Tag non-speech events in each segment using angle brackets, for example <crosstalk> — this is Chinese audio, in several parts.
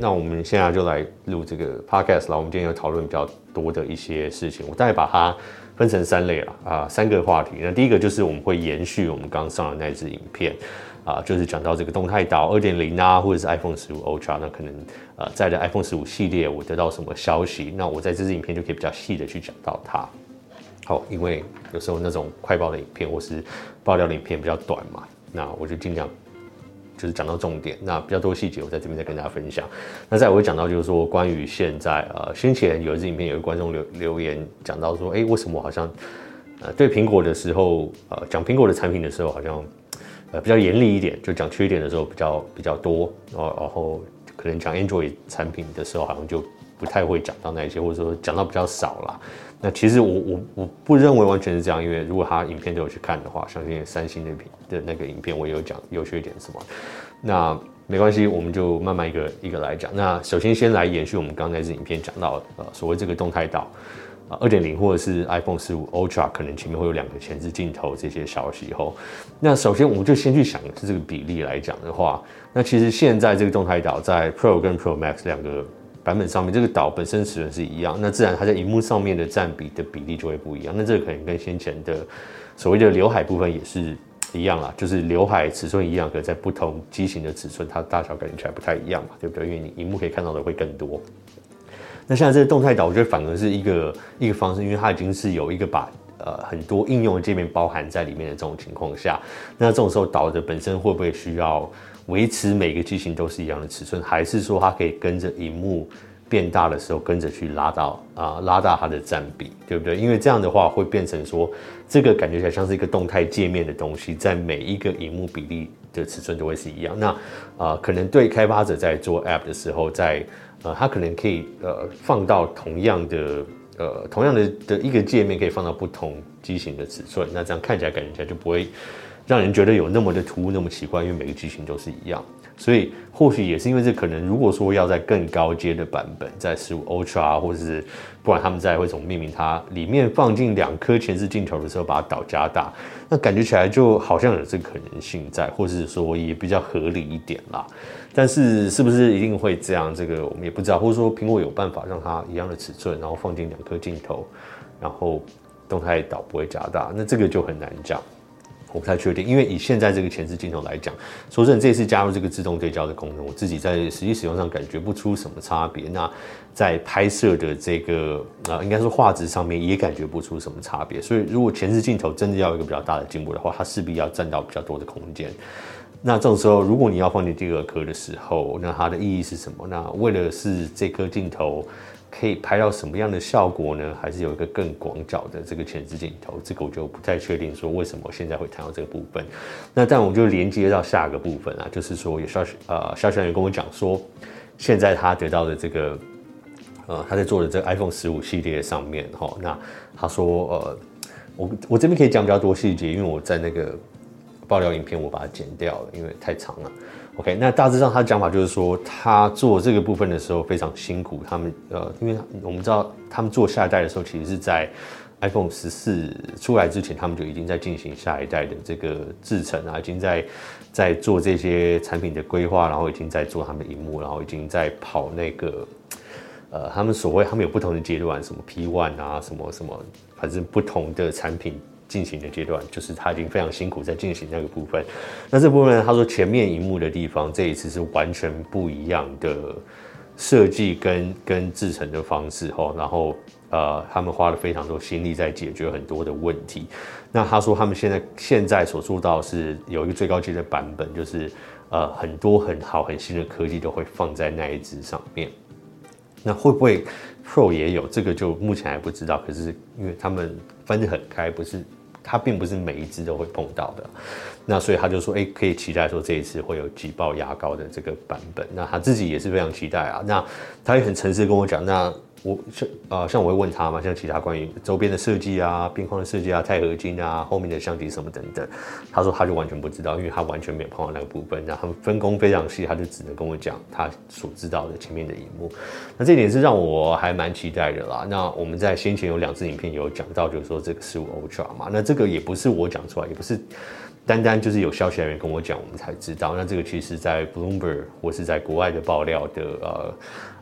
那我们现在就来录这个 podcast 了。我们今天要讨论比较多的一些事情，我大概把它分成三类了啊，三个话题。那第一个就是我们会延续我们刚上的那支影片啊，就是讲到这个动态岛二点零啊，或者是 iPhone 十五 Ultra，那可能呃在的 iPhone 十五系列我得到什么消息，那我在这支影片就可以比较细的去讲到它。好，因为有时候那种快报的影片或是爆料的影片比较短嘛，那我就尽量。就是讲到重点，那比较多细节我在这边再跟大家分享。那再我会讲到就是说，关于现在呃，先前有一支影片，有一个观众留留言讲到说，哎、为什么我好像呃对苹果的时候，呃讲苹果的产品的时候，好像呃比较严厉一点，就讲缺点的时候比较比较多，然后然后可能讲 Android 产品的时候，好像就不太会讲到那些，或者说讲到比较少啦。那其实我我我不认为完全是这样，因为如果他影片都有去看的话，相信三星的品的那个影片我也有讲优缺点什么。那没关系，我们就慢慢一个一个来讲。那首先先来延续我们刚才那支影片讲到呃所谓这个动态岛啊二点零或者是 iPhone 十五 Ultra 可能前面会有两个前置镜头这些消息后，那首先我们就先去想是这个比例来讲的话，那其实现在这个动态岛在 Pro 跟 Pro Max 两个。版本上面这个岛本身尺寸是一样，那自然它在荧幕上面的占比的比例就会不一样。那这个可能跟先前的所谓的刘海部分也是一样啦，就是刘海尺寸一样，可在不同机型的尺寸，它大小感觉起来不太一样嘛，对不对？因为你荧幕可以看到的会更多。那现在这个动态岛，我觉得反而是一个一个方式，因为它已经是有一个把呃很多应用的界面包含在里面的这种情况下，那这种时候岛的本身会不会需要？维持每个机型都是一样的尺寸，还是说它可以跟着荧幕变大的时候跟着去拉到啊、拉大它的占比，对不对？因为这样的话会变成说这个感觉起来像是一个动态界面的东西，在每一个荧幕比例的尺寸都会是一样。那啊、可能对开发者在做 App 的时候，在呃，他可能可以呃放到同样的呃同样的的一个界面，可以放到不同机型的尺寸，那这样看起来感觉起来就不会。让人觉得有那么的突兀，那么奇怪，因为每个机型都是一样，所以或许也是因为这可能，如果说要在更高阶的版本，在十五 Ultra 或者是不管他们在会怎么命名它，里面放进两颗前置镜头的时候，把它岛加大，那感觉起来就好像有这个可能性在，或是说也比较合理一点啦。但是是不是一定会这样，这个我们也不知道，或者说苹果有办法让它一样的尺寸，然后放进两颗镜头，然后动态岛不会加大，那这个就很难讲。我不太确定，因为以现在这个前置镜头来讲，说真的，这次加入这个自动对焦的功能，我自己在实际使用上感觉不出什么差别。那在拍摄的这个啊，应该说画质上面也感觉不出什么差别。所以，如果前置镜头真的要有一个比较大的进步的话，它势必要占到比较多的空间。那这种时候，如果你要放进第二颗的时候，那它的意义是什么？那为了是这颗镜头。可以拍到什么样的效果呢？还是有一个更广角的这个前置镜头？这个我就不太确定。说为什么现在会谈到这个部分？那但我们就连接到下个部分啊，就是说有消息呃，消息人员跟我讲说，现在他得到的这个呃，他在做的这个 iPhone 十五系列上面哈，那他说呃，我我这边可以讲比较多细节，因为我在那个爆料影片我把它剪掉了，因为太长了。OK，那大致上他的讲法就是说，他做这个部分的时候非常辛苦。他们呃，因为我们知道他们做下一代的时候，其实是在 iPhone 十四出来之前，他们就已经在进行下一代的这个制程啊，已经在在做这些产品的规划，然后已经在做他们的荧幕，然后已经在跑那个呃，他们所谓他们有不同的阶段，什么 P one 啊，什么什么，反正不同的产品。进行的阶段，就是他已经非常辛苦在进行那个部分。那这部分，他说前面荧幕的地方，这一次是完全不一样的设计跟跟制成的方式哈。然后呃，他们花了非常多心力在解决很多的问题。那他说他们现在现在所做到是有一个最高级的版本，就是呃很多很好很新的科技都会放在那一只上面。那会不会 Pro 也有？这个就目前还不知道。可是因为他们分得很开，不是。他并不是每一支都会碰到的，那所以他就说，哎、可以期待说这一次会有挤爆牙膏的这个版本。那他自己也是非常期待啊。那他也很诚实跟我讲，那我像啊、呃，像我会问他嘛，像其他关于周边的设计啊、边框的设计啊、钛合金啊、后面的相机什么等等，他说他就完全不知道，因为他完全没有碰到那个部分。然后他们分工非常细，他就只能跟我讲他所知道的前面的荧幕。那这点是让我还蛮期待的啦。那我们在先前有两支影片有讲到，就是说这个十五 Ultra 嘛，那这个也不是我讲出来，也不是单单就是有消息来源跟我讲，我们才知道。那这个其实在 Bloomberg 或是在国外的爆料的呃。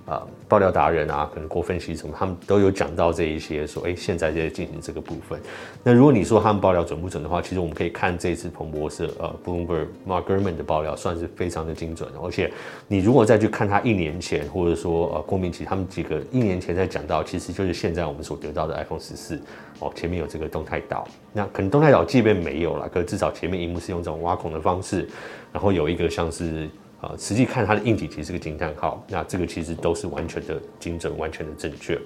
啊，爆料达人啊，可能郭分析什么，他们都有讲到这一些，说，哎、欸，现在在进行这个部分。那如果你说他们爆料准不准的话，其实我们可以看这次彭博社呃，Bloomberg Mark Gurman 的爆料，算是非常的精准的。而且，你如果再去看他一年前，或者说呃，郭明奇他们几个一年前在讲到，其实就是现在我们所得到的 iPhone 十四哦，前面有这个动态岛。那可能动态岛即便没有了，可至少前面萤幕是用这种挖孔的方式，然后有一个像是。啊，实际看它的硬体其实是个惊叹号，那这个其实都是完全的精准，完全的正确。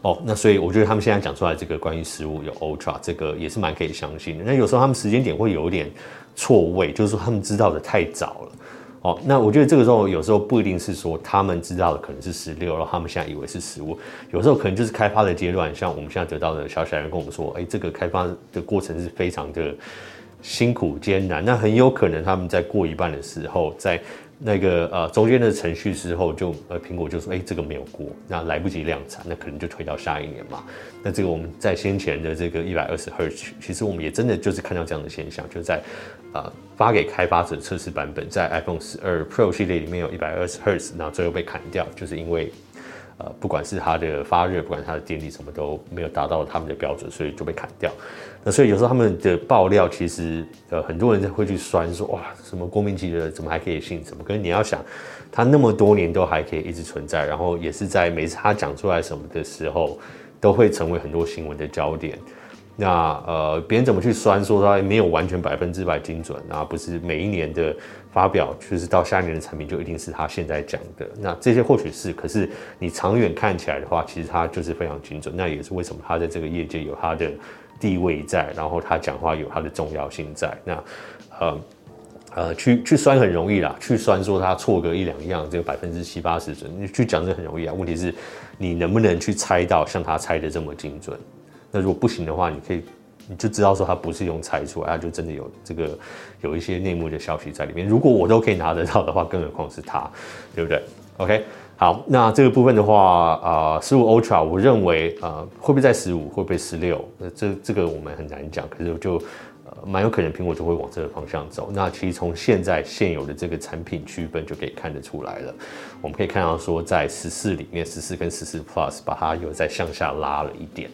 哦，那所以我觉得他们现在讲出来这个关于十五有 Ultra 这个也是蛮可以相信的。那有时候他们时间点会有一点错位，就是说他们知道的太早了。哦，那我觉得这个时候有时候不一定是说他们知道的可能是十六，然后他们现在以为是十五，有时候可能就是开发的阶段，像我们现在得到的消息来源跟我们说，哎，这个开发的过程是非常的。辛苦艰难，那很有可能他们在过一半的时候，在那个呃中间的程序之后就，呃苹果就说，哎、这个没有过，那来不及量产，那可能就推到下一年嘛。那这个我们在先前的这个一百二十赫兹，其实我们也真的就是看到这样的现象，就在呃发给开发者测试版本，在 iPhone 十二 Pro 系列里面有一百二十赫兹，然后最后被砍掉，就是因为。呃，不管是它的发热，不管它的电力，什么都没有达到他们的标准，所以就被砍掉。那所以有时候他们的爆料，其实呃很多人会去酸说，哇，什么郭明錤的怎么还可以信？什么？可是你要想，他那么多年都还可以一直存在，然后也是在每次他讲出来什么的时候，都会成为很多新闻的焦点。那呃，别人怎么去酸说他没有完全百分之百精准啊？不是每一年的发表，就是到下一年的产品就一定是他现在讲的。那这些或许是，可是你长远看起来的话，其实他就是非常精准。那也是为什么他在这个业界有他的地位在，然后他讲话有他的重要性在。那呃呃，去去酸很容易啦，去酸说他错个一两样，这个百分之七八十准，你去讲这很容易啊。问题是，你能不能去猜到像他猜的这么精准？那如果不行的话，你可以，你就知道说它不是用猜出来，它就真的有这个有一些内幕的消息在里面。如果我都可以拿得到的话，更何况是他，对不对？OK，好，那这个部分的话，啊、十五 Ultra，我认为，呃，会不会在十五，会不会十六？那这这个我们很难讲，可是就。蛮有可能苹果就会往这个方向走。那其实从现在现有的这个产品区分就可以看得出来了。我们可以看到说，在十四里面，十四跟十四 Plus 把它又再向下拉了一点。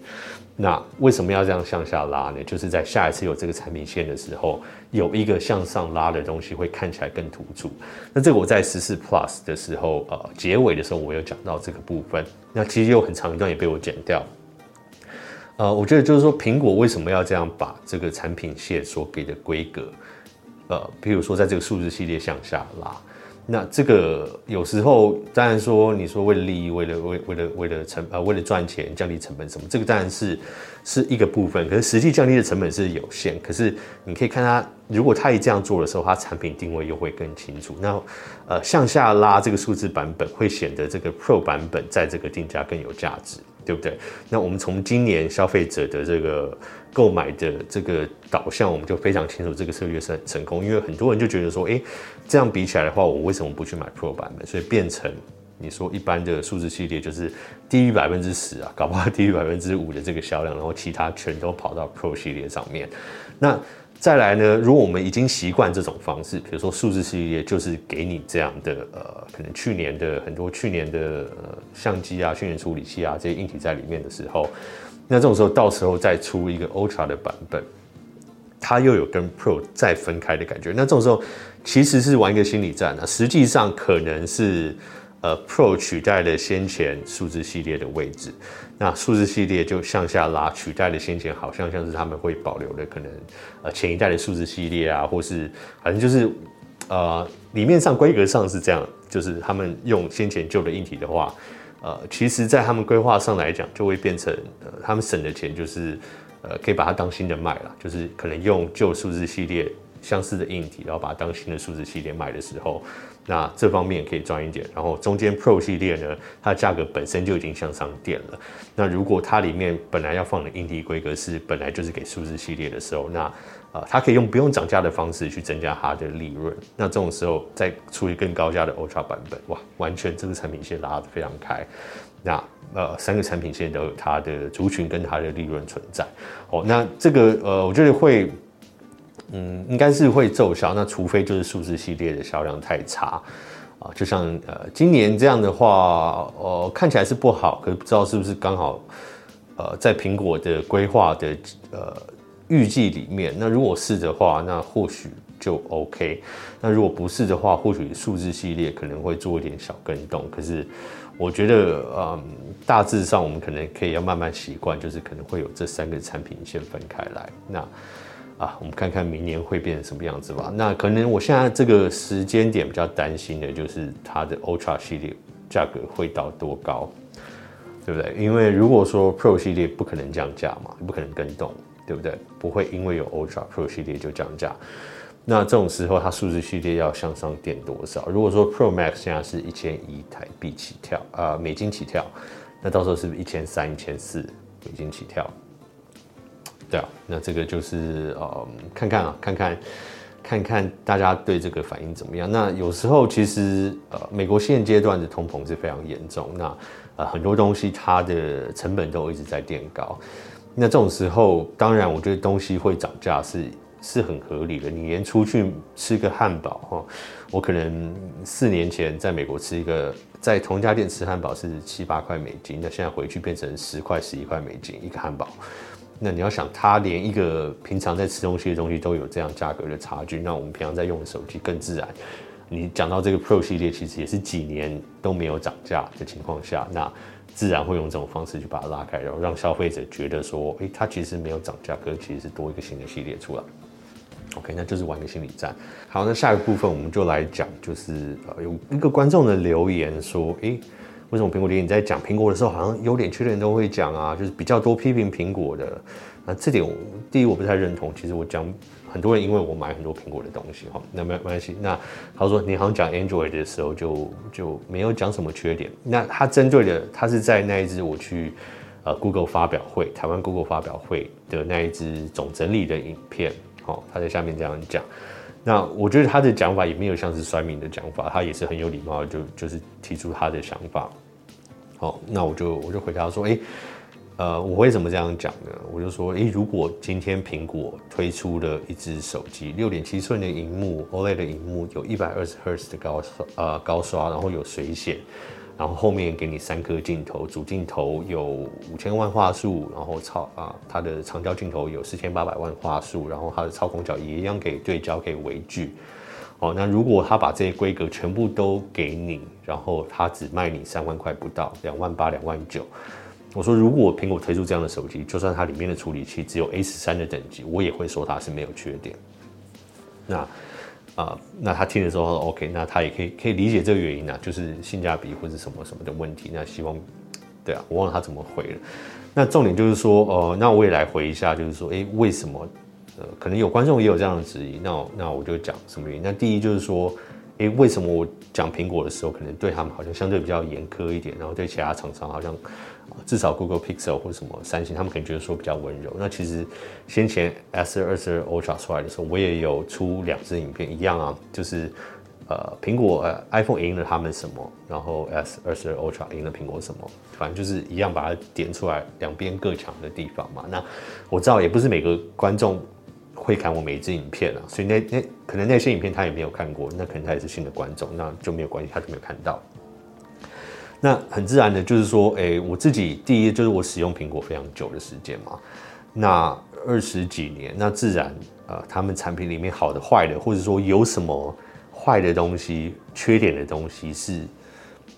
那为什么要这样向下拉呢？就是在下一次有这个产品线的时候，有一个向上拉的东西会看起来更突出。那这个我在十四 Plus 的时候，呃，结尾的时候我有讲到这个部分。那其实有很长一段也被我剪掉。呃，我觉得就是说，苹果为什么要这样把这个产品线所给的规格，呃，比如说在这个数字系列向下拉，那这个有时候当然说，你说为了利益，为了为为了为了成呃为了赚钱降低成本什么，这个当然是是一个部分，可是实际降低的成本是有限。可是你可以看它，如果它一这样做的时候，它产品定位又会更清楚。那呃向下拉这个数字版本，会显得这个 Pro 版本在这个定价更有价值。对不对？那我们从今年消费者的这个购买的这个导向，我们就非常清楚这个策略是很成功。因为很多人就觉得说，哎，这样比起来的话，我为什么不去买 Pro 版本？所以变成你说一般的数字系列就是低于百分之十啊，搞不好 <laughs> 低于百分之五的这个销量，然后其他全都跑到 Pro 系列上面。那再来呢？如果我们已经习惯这种方式，比如说数字系列就是给你这样的呃，可能去年的很多去年的呃相机啊、去年处理器啊这些硬体在里面的时候，那这种时候到时候再出一个 Ultra 的版本，它又有跟 Pro 再分开的感觉。那这种时候其实是玩一个心理战啊，实际上可能是。呃，Pro 取代了先前数字系列的位置，那数字系列就向下拉，取代了先前好像像是他们会保留的可能，呃，前一代的数字系列啊，或是反正就是，呃，里面上规格上是这样，就是他们用先前旧的硬体的话，呃，其实在他们规划上来讲，就会变成，呃，他们省的钱就是，呃，可以把它当新的卖了，就是可能用旧数字系列相似的硬体，然后把它当新的数字系列卖的时候，那这方面可以赚一点。然后中间 Pro 系列呢，它的价格本身就已经向上垫了。那如果它里面本来要放的硬体规格是本来就是给数字系列的时候，那啊，它可以用不用涨价的方式去增加它的利润。那这种时候再出一更高价的 Ultra 版本，哇，完全这个产品线拉得非常开。那呃，三个产品线都有它的族群跟它的利润存在。哦，那这个呃，我觉得会。嗯，应该是会奏效。那除非就是数字系列的销量太差啊，就像呃今年这样的话，呃看起来是不好，可是不知道是不是刚好呃在苹果的规划的呃预计里面。那如果是的话，那或许就 OK。那如果不是的话，或许数字系列可能会做一点小更动。可是我觉得，嗯，大致上我们可能可以要慢慢习惯，就是可能会有这三个产品先分开来。那。啊，我们看看明年会变成什么样子吧。那可能我现在这个时间点比较担心的就是它的 Ultra 系列价格会到多高，对不对？因为如果说 Pro 系列不可能降价嘛，不可能更动，对不对？不会因为有 Ultra Pro 系列就降价。那这种时候，它数字系列要向上垫多少？如果说 Pro Max 现在是一千一台币起跳，啊、呃，美金起跳，那到时候是不是一千三、一千四美金起跳？对啊，那这个就是呃，看看啊，看看，看看大家对这个反应怎么样。那有时候其实呃，美国现阶段的通膨是非常严重，那呃很多东西它的成本都一直在垫高。那这种时候，当然我觉得东西会涨价是是很合理的。你连出去吃个汉堡哈，我可能四年前在美国吃一个，在同一家店吃汉堡是七八块美金，那现在回去变成十块十一块美金一个汉堡。那你要想，它连一个平常在吃东西的东西都有这样价格的差距，那我们平常在用的手机更自然。你讲到这个 Pro 系列，其实也是几年都没有涨价的情况下，那自然会用这种方式去把它拉开，然后让消费者觉得说，诶，它其实没有涨价，可是其实是多一个新的系列出来。OK，那就是玩个心理战。好，那下一个部分我们就来讲，就是呃，有一个观众的留言说，诶。为什么苹果爹你在讲苹果的时候，好像优点缺点都会讲啊？就是比较多批评苹果的。那这点第一我不太认同。其实我讲很多人因为我买很多苹果的东西哈，那没没关系。那他说你好像讲 Android 的时候就就没有讲什么缺点。那他针对的他是在那一支我去呃 Google 发表会，台湾 Google 发表会的那一支总整理的影片。好，他在下面这样讲。那我觉得他的讲法也没有像是衰民的讲法，他也是很有礼貌，就就是提出他的想法。好，那我就我就回答说，诶、呃，我为什么这样讲呢？我就说，诶、如果今天苹果推出了一只手机，六点七寸的荧幕，OLED 的荧幕，有一百二十赫兹的高刷，呃，高刷，然后有水显。然后后面给你三颗镜头，主镜头有五千万画素，然后超啊，它的长焦镜头有四千八百万画素，然后它的超广角也一样给对焦，给微距。哦，那如果他把这些规格全部都给你，然后他只卖你三万块不到，两万八、两万九。我说，如果苹果推出这样的手机，就算它里面的处理器只有 A 十三的等级，我也会说它是没有缺点。那。啊，那他听的时候说，OK，那他也可以可以理解这个原因啊，就是性价比或者什么什么的问题。那希望，对啊，我忘了他怎么回了。那重点就是说，呃，那我也来回一下，就是说，诶，为什么？呃，可能有观众也有这样的质疑。那那我就讲什么原因？那第一就是说，诶，为什么我讲苹果的时候，可能对他们好像相对比较严苛一点，然后对其他厂商好像。至少 Google Pixel 或者什么三星，他们可能觉得说比较温柔。那其实先前 S 二十二 Ultra 出来的时候，我也有出两支影片，一样啊，就是呃苹果呃 iPhone 赢了他们什么，然后 S 二十二 Ultra 赢了苹果什么，反正就是一样把它点出来，两边各强的地方嘛。那我知道也不是每个观众会看我每一支影片啊，所以那那可能那些影片他也没有看过，那可能他也是新的观众，那就没有关系，他就没有看到。那很自然的，就是说，哎、欸，我自己第一就是我使用苹果非常久的时间嘛，那二十几年，那自然，呃，他们产品里面好的、坏的，或者说有什么坏的东西、缺点的东西，是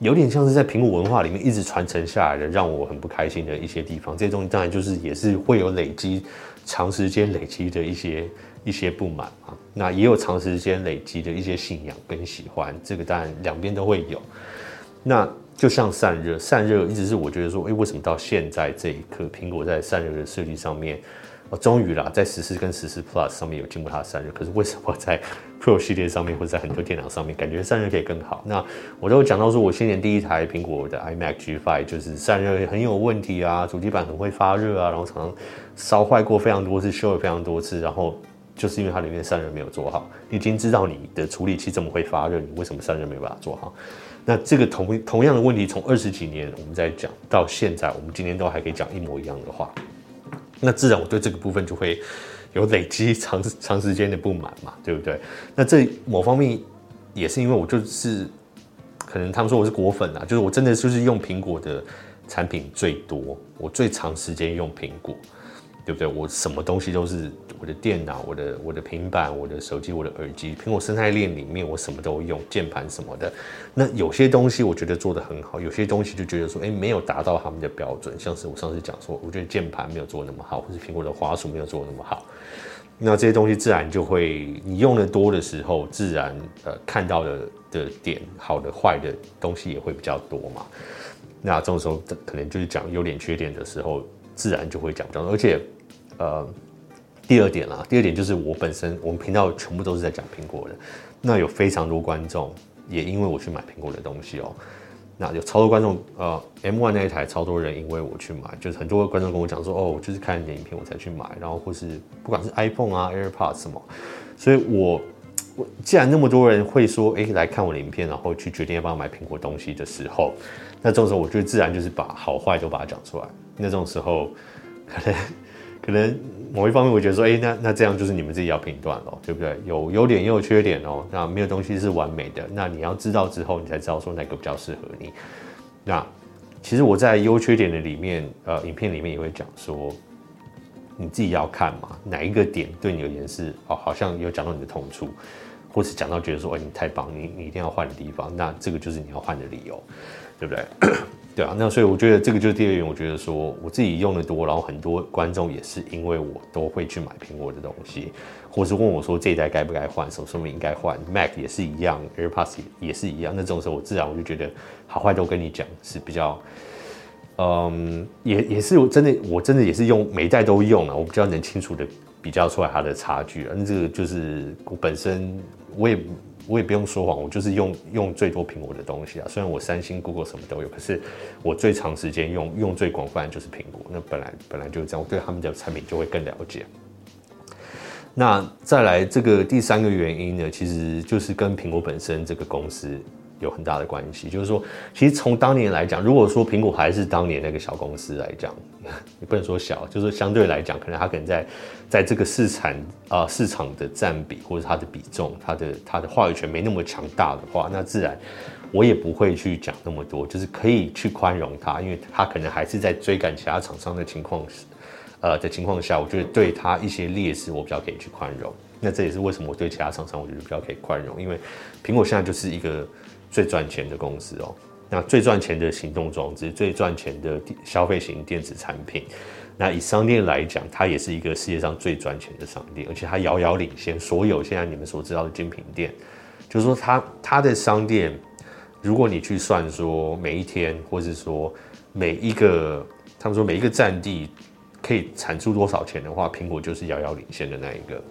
有点像是在苹果文化里面一直传承下来的，让我很不开心的一些地方。这些东西当然就是也是会有累积、长时间累积的一些一些不满啊，那也有长时间累积的一些信仰跟喜欢，这个当然两边都会有。那就像散热，散热一直是我觉得说，哎，为什么到现在这一刻，苹果在散热的设计上面，哦，终于啦，在十四跟十四 Plus 上面有经过它的散热，可是为什么在 Pro 系列上面或者在很多电脑上面，感觉散热可以更好？那我都讲到说，我今年第一台苹果的 iMac G5 就是散热很有问题啊，主机板很会发热啊，然后常常烧坏过非常多次，修了非常多次，然后就是因为它里面散热没有做好。你已经知道你的处理器这么会发热，你为什么散热没有把它做好？那这个同同样的问题，从二十几年我们在讲到现在，我们今天都还可以讲一模一样的话。那自然我对这个部分就会有累积长长时间的不满嘛，对不对？那这某方面也是因为我就是可能他们说我是果粉啊，就是我真的就是用苹果的产品最多，我最长时间用苹果。对不对？我什么东西都是我的电脑、我的我的平板、我的手机、我的耳机，苹果生态链里面我什么都用，键盘什么的。那有些东西我觉得做得很好，有些东西就觉得说，哎，没有达到他们的标准。像是我上次讲说，我觉得键盘没有做那么好，或是苹果的滑鼠没有做那么好。那这些东西自然就会，你用的多的时候，自然呃看到的的点，好的坏的东西也会比较多嘛。那这种时候可能就是讲优点缺点的时候。自然就会讲这样，而且，呃，第二点啦，第二点就是我本身我们频道全部都是在讲苹果的，那有非常多观众也因为我去买苹果的东西哦、那有超多观众，呃，M1 那一台超多人因为我去买，就是很多观众跟我讲说，哦，我就是看你的影片我才去买，然后或是不管是 iPhone 啊、AirPods 什么，所以我我既然那么多人会说，哎、欸，来看我的影片，然后去决定要不要买苹果东西的时候，那这种时候我就自然就是把好坏都把它讲出来。那种时候，可能可能某一方面，我觉得说，哎、那那这样就是你们自己要评断了，对不对？有优点也有缺点哦。那没有东西是完美的，那你要知道之后，你才知道说哪个比较适合你。那其实我在优缺点的里面，呃，影片里面也会讲说，你自己要看嘛，哪一个点对你而言是哦，好像有讲到你的痛处，或是讲到觉得说，哎、你太棒，你你一定要换的地方，那这个就是你要换的理由，对不对？对啊，那所以我觉得这个就是第二点。我觉得说我自己用的多，然后很多观众也是因为我都会去买苹果的东西，或是问我说这一代该不该换，什么说明应该换。Mac 也是一样，AirPods 也是一样。那这种时候我自然我就觉得好坏都跟你讲是比较，嗯，也也是我真的我真的也是用每一代都用了，我比较能清楚的比较出来它的差距。那这个就是我本身我也。我也不用说谎，我就是用用最多苹果的东西啊。虽然我三星、Google 什么都有，可是我最长时间用用最广泛的就是苹果。那本来本来就是这样，我对他们的产品就会更了解。那再来这个第三个原因呢，其实就是跟苹果本身这个公司。有很大的关系，就是说，其实从当年来讲，如果说苹果还是当年那个小公司来讲，也不能说小，就是相对来讲，可能它可能在在这个市场啊、市场的占比或者它的比重，它的它的话语权没那么强大的话，那自然我也不会去讲那么多，就是可以去宽容它，因为它可能还是在追赶其他厂商的情况，呃的情况下，我觉得对它一些劣势，我比较可以去宽容。那这也是为什么我对其他厂商，我觉得比较可以宽容，因为苹果现在就是一个。最赚钱的公司哦，那最赚钱的行动装置，最赚钱的消费型电子产品，那以商店来讲，它也是一个世界上最赚钱的商店，而且它遥遥领先所有现在你们所知道的精品店。就是说它，它的商店，如果你去算说每一天，或是说每一个，他们说每一个占地可以产出多少钱的话，苹果就是遥遥领先的那一个。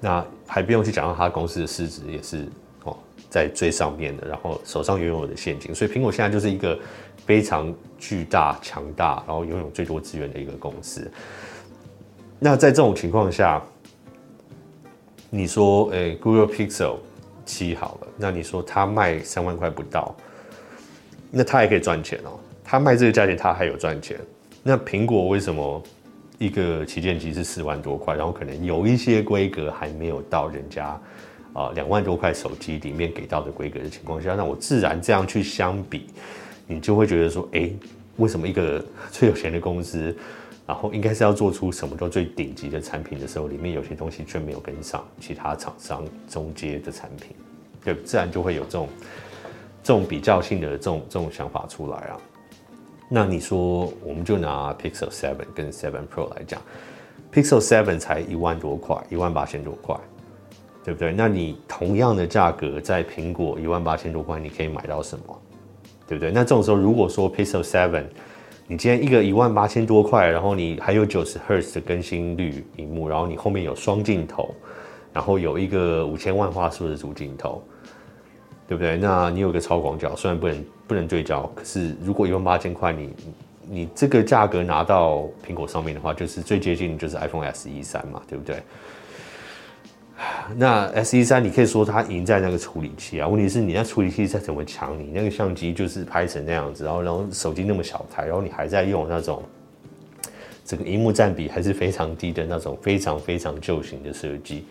那还不用去讲到它公司的市值也是。在最上面的，然后手上拥有的现金，所以苹果现在就是一个非常巨大、强大，然后拥有最多资源的一个公司。那在这种情况下，你说，诶、Google Pixel 七好了，那你说它卖三万块不到，那它也可以赚钱哦。它卖这个价钱，它还有赚钱。那苹果为什么一个旗舰机是四万多块，然后可能有一些规格还没有到人家？啊，两万多块手机里面给到的规格的情况下，那我自然这样去相比，你就会觉得说，哎、为什么一个 <laughs> 最有钱的公司，然后应该是要做出什么都最顶级的产品的时候，里面有些东西却没有跟上其他厂商中阶的产品，对，自然就会有这种这种比较性的这种这种想法出来啊。那你说，我们就拿 Pixel 7跟7 Pro 来讲，Pixel 7才一万多块，一万八千多块。对不对？那你同样的价格在苹果一万八千多块，你可以买到什么？对不对？那这种时候，如果说 Pixel Seven，你今天一个一万八千多块，然后你还有九十赫兹的更新率萤幕，然后你后面有双镜头，然后有一个五千万画素的主镜头，对不对？那你有个超广角，虽然不能不能对焦，可是如果一万八千块，你你这个价格拿到苹果上面的话，就是最接近就是 iPhone SE 三嘛，对不对？<sighs> 那 SE 三，你可以说它赢在那个处理器啊。问题是你那处理器再怎么强，你那个相机就是拍成那样子，然后然后手机那么小台，然后你还在用那种这个荧幕占比还是非常低的那种非常非常旧型的设计。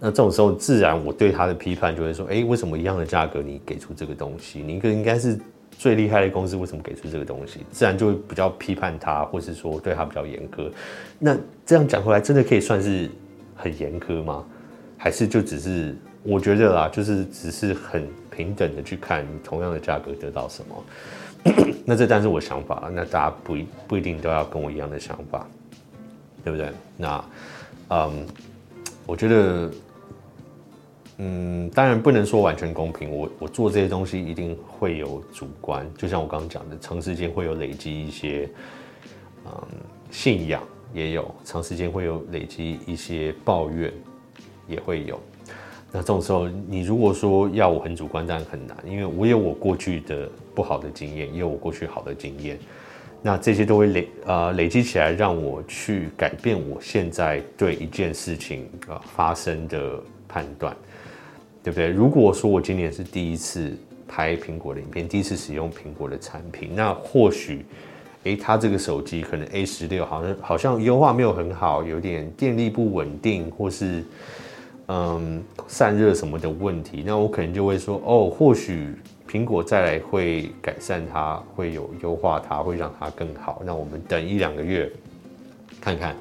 那这种时候，自然我对它的批判就会说：哎，为什么一样的价格你给出这个东西？你一个应该是最厉害的公司，为什么给出这个东西？自然就会比较批判它，或是说对它比较严苛。那这样讲回来，真的可以算是很严苛吗？还是就只是我觉得啦，就是只是很平等的去看同样的价格得到什么。<clears throat> 那这当然是我想法，那大家不一不一定都要跟我一样的想法，对不对？那嗯，我觉得嗯，当然不能说完全公平。我我做这些东西一定会有主观，就像我刚刚讲的，长时间会有累积一些嗯信仰，也有长时间会有累积一些抱怨。也会有，那这种时候，你如果说要我很主观，当然很难，因为我有我过去的不好的经验，也有我过去好的经验，那这些都会累呃累积起来，让我去改变我现在对一件事情啊、发生的判断，对不对？如果说我今年是第一次拍苹果的影片，第一次使用苹果的产品，那或许，诶，它这个手机可能 A 十六好像好像优化没有很好，有点电力不稳定，或是。嗯，散热什么的问题，那我可能就会说，哦，或许苹果再来会改善它，会有优化它，会让它更好。那我们等一两个月看看，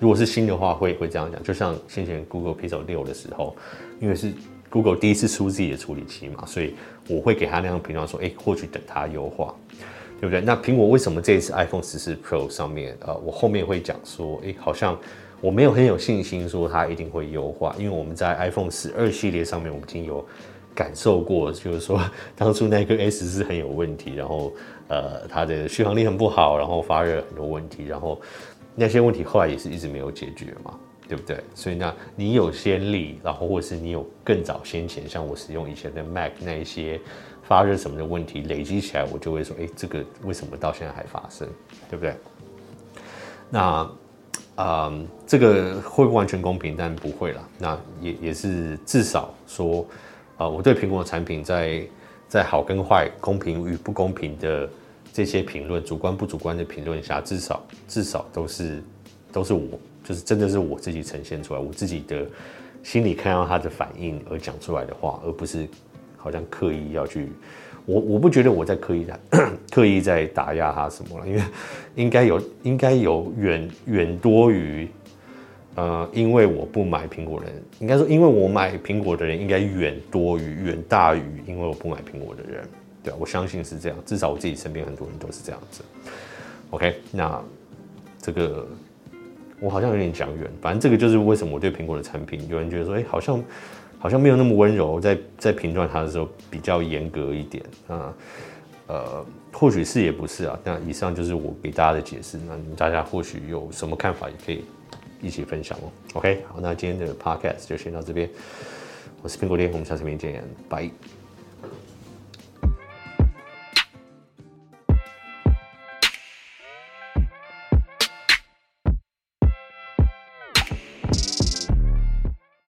如果是新的话，会会这样讲。就像先前 Google Pixel 六的时候，因为是 Google 第一次出自己的处理器嘛，所以我会给他那样评论说，哎，或许等它优化，对不对？那苹果为什么这一次 iPhone 十四 Pro 上面，呃，我后面会讲说，哎，好像。我没有很有信心说它一定会优化，因为我们在 iPhone 十二系列上面，我们已经有感受过，就是说当初那颗 S 是很有问题，然后呃它的续航力很不好，然后发热很多问题，然后那些问题后来也是一直没有解决嘛，对不对？所以那你有先例，然后或是你有更早先前，像我使用以前的 Mac 那一些发热什么的问题累积起来，我就会说，哎，这个为什么到现在还发生，对不对？那。嗯这个会不完全公平，但不会啦。那也也是至少说，呃，我对苹果的产品在在好跟坏、公平与不公平的这些评论，主观不主观的评论下，至少至少都是都是我，就是真的是我自己呈现出来，我自己的心里看到他的反应而讲出来的话，而不是好像刻意要去。我我不觉得我在刻意在 <clears throat> 刻意在打压他什么了，因为应该有应该有远远多于呃，因为我不买苹果的人，应该说因为我买苹果的人应该远多于远大于因为我不买苹果的人，对，我相信是这样，至少我自己身边很多人都是这样子。OK，那这个我好像有点讲远，反正这个就是为什么我对苹果的产品，有人觉得说，哎，好像。好像没有那么温柔，在在评断他的时候比较严格一点啊，呃，或许是也不是啊。那以上就是我给大家的解释，那大家或许有什么看法，也可以一起分享哦。OK，好，那今天的 Podcast 就先到这边，我是苹果爹，我们下次见，拜。